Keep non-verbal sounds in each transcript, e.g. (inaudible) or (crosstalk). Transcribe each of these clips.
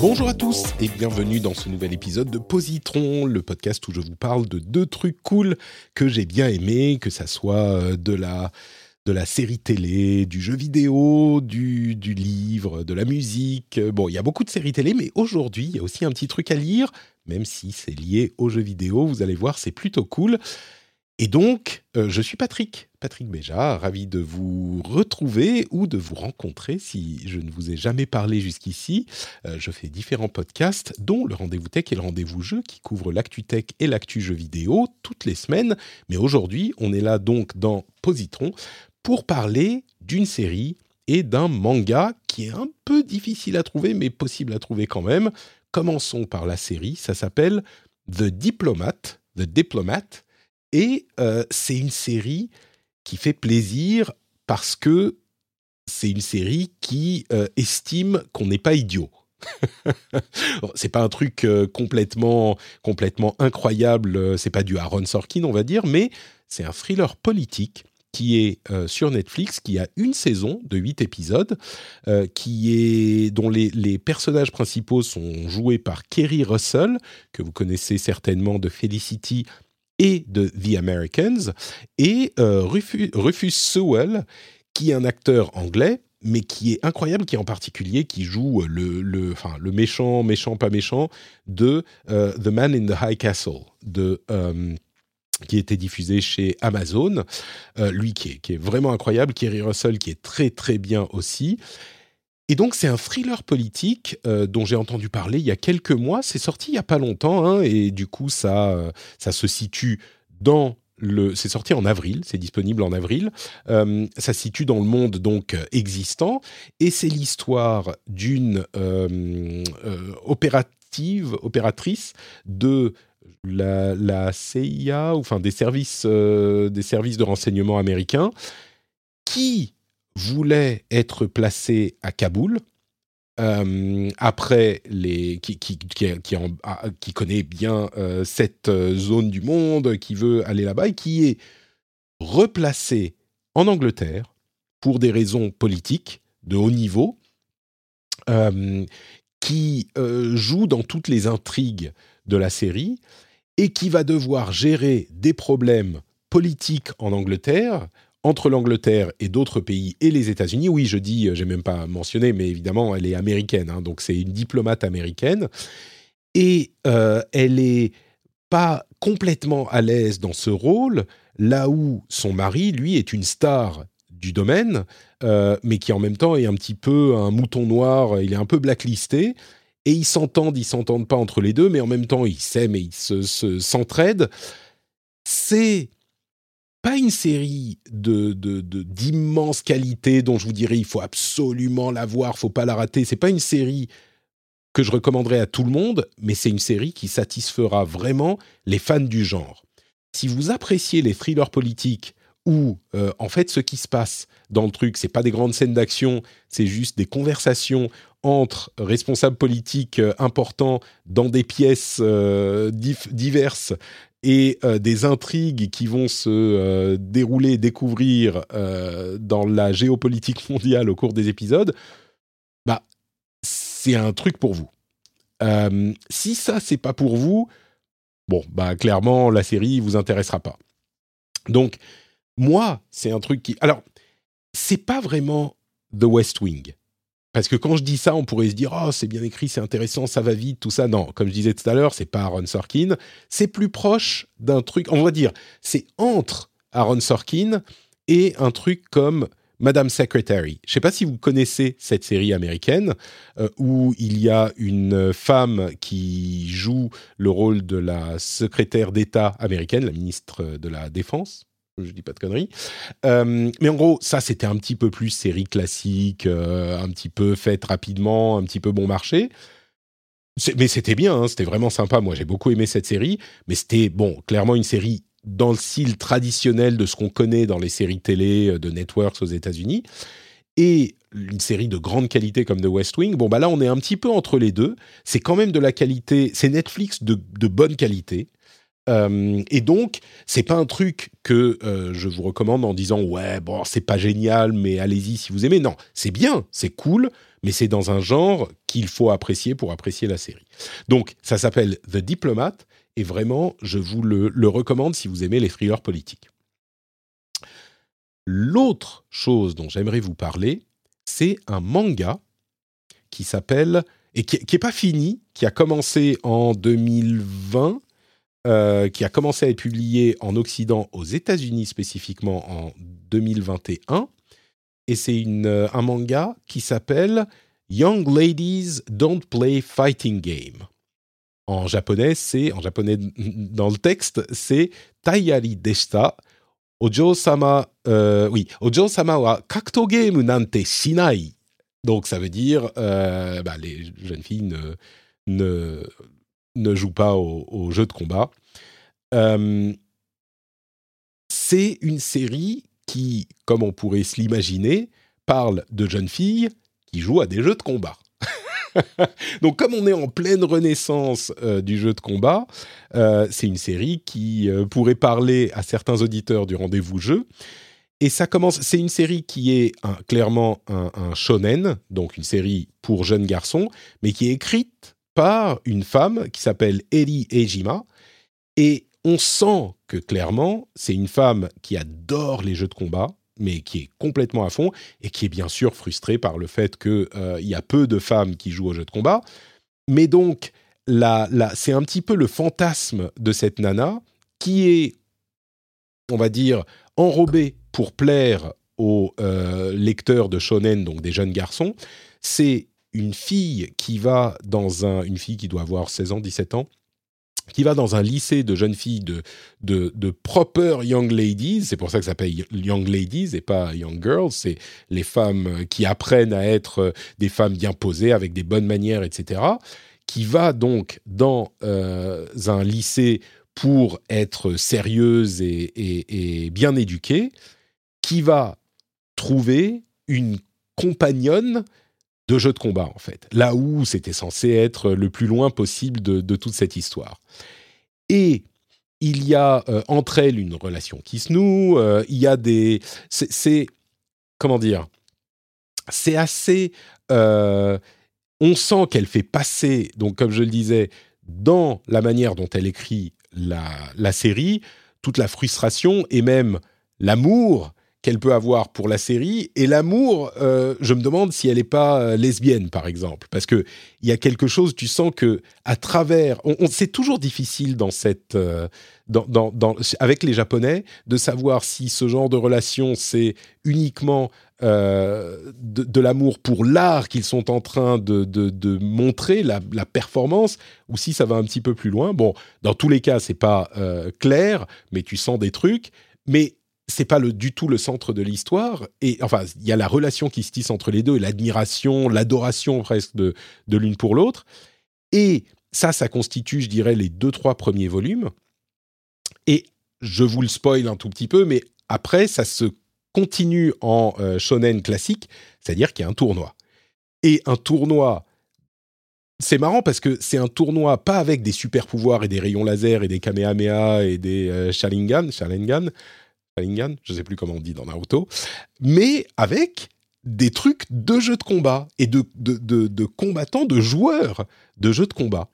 Bonjour à tous et bienvenue dans ce nouvel épisode de Positron, le podcast où je vous parle de deux trucs cool que j'ai bien aimés, que ça soit euh, de la de la série télé, du jeu vidéo, du, du livre, de la musique. Bon, il y a beaucoup de séries télé, mais aujourd'hui, il y a aussi un petit truc à lire, même si c'est lié aux jeux vidéo. Vous allez voir, c'est plutôt cool. Et donc, euh, je suis Patrick, Patrick Béja, ravi de vous retrouver ou de vous rencontrer si je ne vous ai jamais parlé jusqu'ici. Euh, je fais différents podcasts, dont le Rendez-vous Tech et le Rendez-vous Jeu, qui couvrent l'actu tech et l'actu jeu vidéo toutes les semaines. Mais aujourd'hui, on est là donc dans Positron pour parler d'une série et d'un manga qui est un peu difficile à trouver, mais possible à trouver quand même. Commençons par la série, ça s'appelle The Diplomat, The Diplomat, et euh, c'est une série qui fait plaisir parce que c'est une série qui euh, estime qu'on n'est pas idiot. (laughs) c'est pas un truc euh, complètement complètement incroyable, c'est pas du Aaron Sorkin on va dire, mais c'est un thriller politique qui est euh, sur Netflix, qui a une saison de 8 épisodes, euh, qui est, dont les, personnages principaux sont joués par Kerry Russell, que vous connaissez certainement de Felicity et de The Americans, et euh, Rufus, Sewell, qui est un acteur anglais, mais qui est incroyable, qui en particulier, qui joue le, le, enfin, le méchant, méchant, pas méchant, de The Man in the High Castle, de qui était diffusé chez Amazon, euh, lui qui est, qui est, vraiment incroyable, Kerry Russell qui est très très bien aussi. Et donc c'est un thriller politique euh, dont j'ai entendu parler il y a quelques mois, c'est sorti il y a pas longtemps, hein, et du coup ça, euh, ça se situe dans le, c'est sorti en avril, c'est disponible en avril. Euh, ça se situe dans le monde donc existant et c'est l'histoire d'une opérative, opératrice de la, CIA, enfin des services, des services de renseignement américains, qui voulait être placé à Kaboul. Euh, après les qui ah, connaît bien euh, cette zone du monde, qui veut aller là-bas et qui est replacé en Angleterre pour des raisons politiques de haut niveau, qui joue dans toutes les intrigues de la série et qui va devoir gérer des problèmes politiques en Angleterre, entre l'Angleterre et d'autres pays et les États-Unis. Oui, je dis, j'ai même pas mentionné, mais évidemment, elle est américaine, hein, donc c'est une diplomate américaine. Et euh, elle est pas complètement à l'aise dans ce rôle, là où son mari, lui, est une star du domaine, euh, mais qui en même temps est un petit peu un mouton noir, il est un peu blacklisté et ils s'entendent, ils s'entendent pas entre les deux, mais en même temps ils s'aiment et ils se, s'entraident. C'est pas une série de, d'immense qualité dont je vous dirais il faut absolument la voir, faut pas la rater. C'est pas une série que je recommanderais à tout le monde, mais c'est une série qui satisfera vraiment les fans du genre. Si vous appréciez les thrillers politiques où euh, en fait ce qui se passe dans le truc, c'est pas des grandes scènes d'action, c'est juste des conversations entre responsables politiques euh, importants dans des pièces euh, diverses et euh, des intrigues qui vont se dérouler et découvrir dans la géopolitique (laughs) mondiale au cours des épisodes, bah c'est un truc pour vous. si ça c'est pas pour vous, bon bah clairement la série vous intéressera pas. Donc moi c'est un truc qui, alors c'est pas vraiment The West Wing. Parce que quand je dis ça, on pourrait se dire oh c'est bien écrit, c'est intéressant, ça va vite, tout ça. Non, comme je disais tout à l'heure, c'est pas Aaron Sorkin. C'est plus proche d'un truc. On va dire, c'est entre Aaron Sorkin et un truc comme Madame Secretary. Je ne sais pas si vous connaissez cette série américaine euh, où il y a une femme qui joue le rôle de la secrétaire d'État américaine, la ministre de la Défense. Je dis pas de conneries. Euh, mais en gros, ça, c'était un petit peu plus série classique, euh, un petit peu faite rapidement, un petit peu bon marché. Mais c'était bien, hein, c'était vraiment sympa. Moi, j'ai beaucoup aimé cette série. Mais c'était, bon, clairement une série dans le style traditionnel de ce qu'on connaît dans les séries télé euh, de networks aux États-Unis, et une série de grande qualité comme The West Wing, bon bah là on est un petit peu entre les deux. C'est quand même de la qualité, c'est Netflix de, bonne qualité. Euh, et donc, c'est pas un truc que euh, je vous recommande en disant ouais bon c'est pas génial mais allez-y si vous aimez. Non, c'est bien, c'est cool, mais c'est dans un genre qu'il faut apprécier pour apprécier la série. Donc ça s'appelle The Diplomat et vraiment, je vous le, recommande si vous aimez les thrillers politiques. L'autre chose dont j'aimerais vous parler, c'est un manga qui s'appelle, et qui n'est pas fini, qui a commencé en 2020, euh, qui a commencé à être publié en Occident aux États-Unis spécifiquement en 2021. Et c'est euh, un manga qui s'appelle Young Ladies Don't Play Fighting Game. En japonais, c'est en japonais (laughs) dans le texte, c'est Taiyari deshita. Ojo-sama, euh, oui, Ojo-sama wa kakuto game nante shinai. Donc ça veut dire, bah, les jeunes filles ne, ne jouent pas au, jeu de combat. Euh, c'est une série qui, comme on pourrait se l'imaginer, parle de jeunes filles qui jouent à des jeux de combat. (laughs) Donc, comme on est en pleine renaissance euh, du jeu de combat, euh, c'est une série qui pourrait parler à certains auditeurs du rendez-vous jeu. Et ça commence. C'est une série qui est clairement un, shonen, donc une série pour jeunes garçons, mais qui est écrite par une femme qui s'appelle Eri Ejima. Et on sent que clairement, c'est une femme qui adore les jeux de combat, mais qui est complètement à fond et qui est bien sûr frustré par le fait qu'il euh, y a peu de femmes qui jouent au jeu de combat. Mais donc, là, c'est un petit peu le fantasme de cette nana qui est, on va dire, enrobée pour plaire aux euh, lecteurs de shonen, donc des jeunes garçons. C'est une fille qui va dans un... Une fille qui doit avoir 16 ans, 17 ans, qui va dans un lycée de jeunes filles de, de, proper young ladies, c'est pour ça que ça s'appelle young ladies et pas young girls, c'est les femmes qui apprennent à être des femmes bien posées, avec des bonnes manières, etc., qui va donc dans euh, un lycée pour être sérieuse et, et bien éduquée, qui va trouver une compagnonne de jeux de combat, en fait. Là où c'était censé être le plus loin possible de, toute cette histoire. Et il y a euh, entre elles une relation qui se noue, euh, il y a des... C'est... Comment dire C'est assez... Euh, on sent qu'elle fait passer, donc comme je le disais, dans la manière dont elle écrit la série, toute la frustration et même l'amour qu'elle peut avoir pour la série et l'amour. Euh, je me demande si elle n'est pas euh, lesbienne, par exemple, parce que il y a quelque chose. Tu sens que à travers, on, c'est toujours difficile dans cette, euh, dans, dans, avec les Japonais, de savoir si ce genre de relation c'est uniquement de, l'amour pour l'art qu'ils sont en train de, de, montrer, la, la, performance, ou si ça va un petit peu plus loin. Bon, dans tous les cas, c'est pas clair, mais tu sens des trucs. Mais c'est pas le, du tout le centre de l'histoire. Et enfin, il y a la relation qui se tisse entre les deux, l'admiration, l'adoration presque de, de l'une pour l'autre. Et ça, ça constitue, je dirais, les deux, trois premiers volumes. Et je vous le spoil un tout petit peu, mais après, ça se continue en euh, shonen classique, c'est-à-dire qu'il y a un tournoi. Et un tournoi, c'est marrant parce que c'est un tournoi pas avec des super pouvoirs et des rayons laser et des kamehameha et des euh, sharingan, sharingan Je sais plus comment on dit dans Naruto, mais avec des trucs de jeux de combat et de, de, de, combattants, de joueurs de jeux de combat.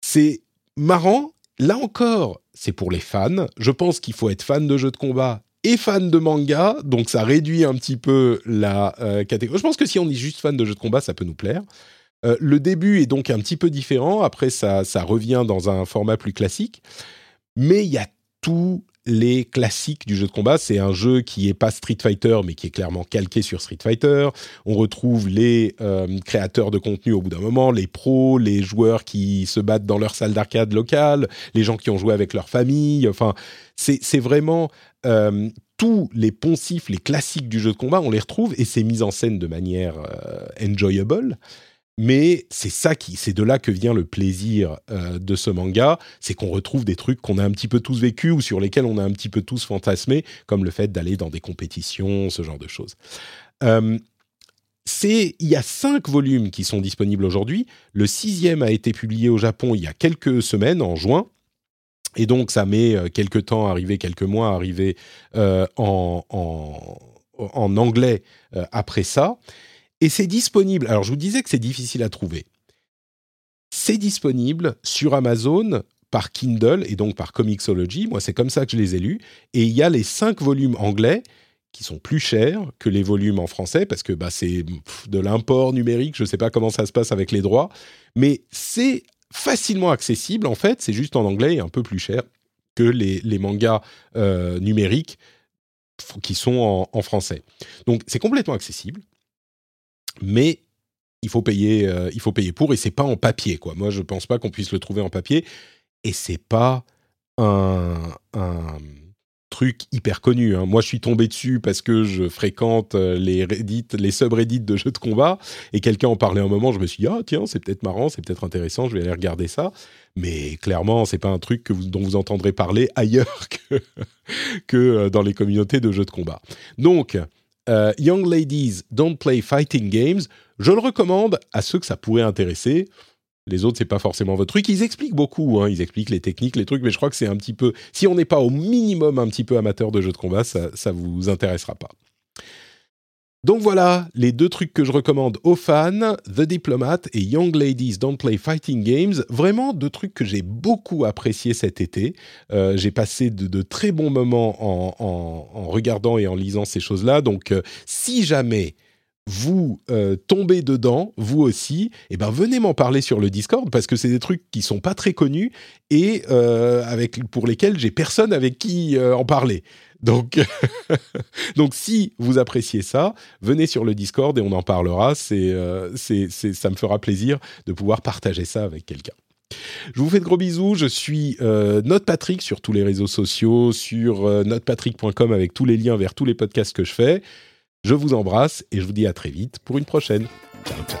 C'est marrant. Là encore, c'est pour les fans. Je pense qu'il faut être fan de jeux de combat et fan de manga, donc ça réduit un petit peu la euh, catégorie. Je pense que si on est juste fan de jeux de combat, ça peut nous plaire. Euh, le début est donc un petit peu différent. Après, ça, ça revient dans un format plus classique. Mais il y a tout les classiques du jeu de combat. C'est un jeu qui est pas Street Fighter, mais qui est clairement calqué sur Street Fighter. On retrouve les euh, créateurs de contenu au bout d'un moment, les pros, les joueurs qui se battent dans leur salle d'arcade locale, les gens qui ont joué avec leur famille. Enfin, c'est vraiment euh, tous les poncifs, les classiques du jeu de combat, on les retrouve et c'est mis en scène de manière euh, enjoyable. Mais c'est ça qui, c'est de là que vient le plaisir euh, de ce manga, c'est qu'on retrouve des trucs qu'on a un petit peu tous vécu ou sur lesquels on a un petit peu tous fantasmé, comme le fait d'aller dans des compétitions, ce genre de choses. Euh, il y a cinq volumes qui sont disponibles aujourd'hui. Le sixième a été publié au Japon il y a quelques semaines, en juin. Et donc, ça met euh, quelques temps à arriver, quelques mois à arriver en, en, anglais après ça. Et c'est disponible. Alors, je vous disais que c'est difficile à trouver. C'est disponible sur Amazon par Kindle et donc par Comixology. Moi, c'est comme ça que je les ai lus. Et il y a les cinq volumes anglais qui sont plus chers que les volumes en français parce que bah, c'est de l'import numérique. Je ne sais pas comment ça se passe avec les droits. Mais c'est facilement accessible, en fait. C'est juste en anglais et un peu plus cher que les, mangas euh, numériques qui sont en, en français. Donc, c'est complètement accessible mais il faut payer, euh, il faut payer pour et c'est pas en papier quoi. Moi, je pense pas qu'on puisse le trouver en papier et c'est pas un, truc hyper connu. Hein. Moi, je suis tombé dessus parce que je fréquente euh, les les subreddits de jeux de combat et quelqu'un en parlait un moment. Je me suis dit ah tiens c'est peut-être marrant, c'est peut-être intéressant, je vais aller regarder ça. Mais clairement, c'est pas un truc dont vous entendrez parler (laughs) ailleurs que, que euh, dans les communautés de jeux de combat. Donc euh, Young Ladies Don't Play Fighting Games. Je le recommande à ceux que ça pourrait intéresser. Les autres, c'est pas forcément votre truc. Ils expliquent beaucoup, hein. ils expliquent les techniques, les trucs, mais je crois que c'est un petit peu. Si on n'est pas au minimum un petit peu amateur de jeux de combat, ça, ça vous intéressera pas. Donc voilà les deux trucs que je recommande aux fans, The Diplomat et Young Ladies Don't Play Fighting Games. Vraiment deux trucs que j'ai beaucoup appréciés cet été. Euh, j'ai passé de, très bons moments en, regardant et en lisant ces choses-là. Donc euh, si jamais vous euh, tombez dedans, vous aussi, eh ben venez m'en parler sur le Discord parce que c'est des trucs qui sont pas très connus et avec pour lesquels j'ai personne avec qui en parler. Donc, (laughs) donc si vous appréciez ça, venez sur le Discord et on en parlera. Euh, c'est, ça me fera plaisir de pouvoir partager ça avec quelqu'un. Je vous fais de gros bisous. Je suis euh, Patrick sur tous les réseaux sociaux, sur euh, notepatrick.com avec tous les liens vers tous les podcasts que je fais. Je vous embrasse et je vous dis à très vite pour une prochaine. Ciao, ciao.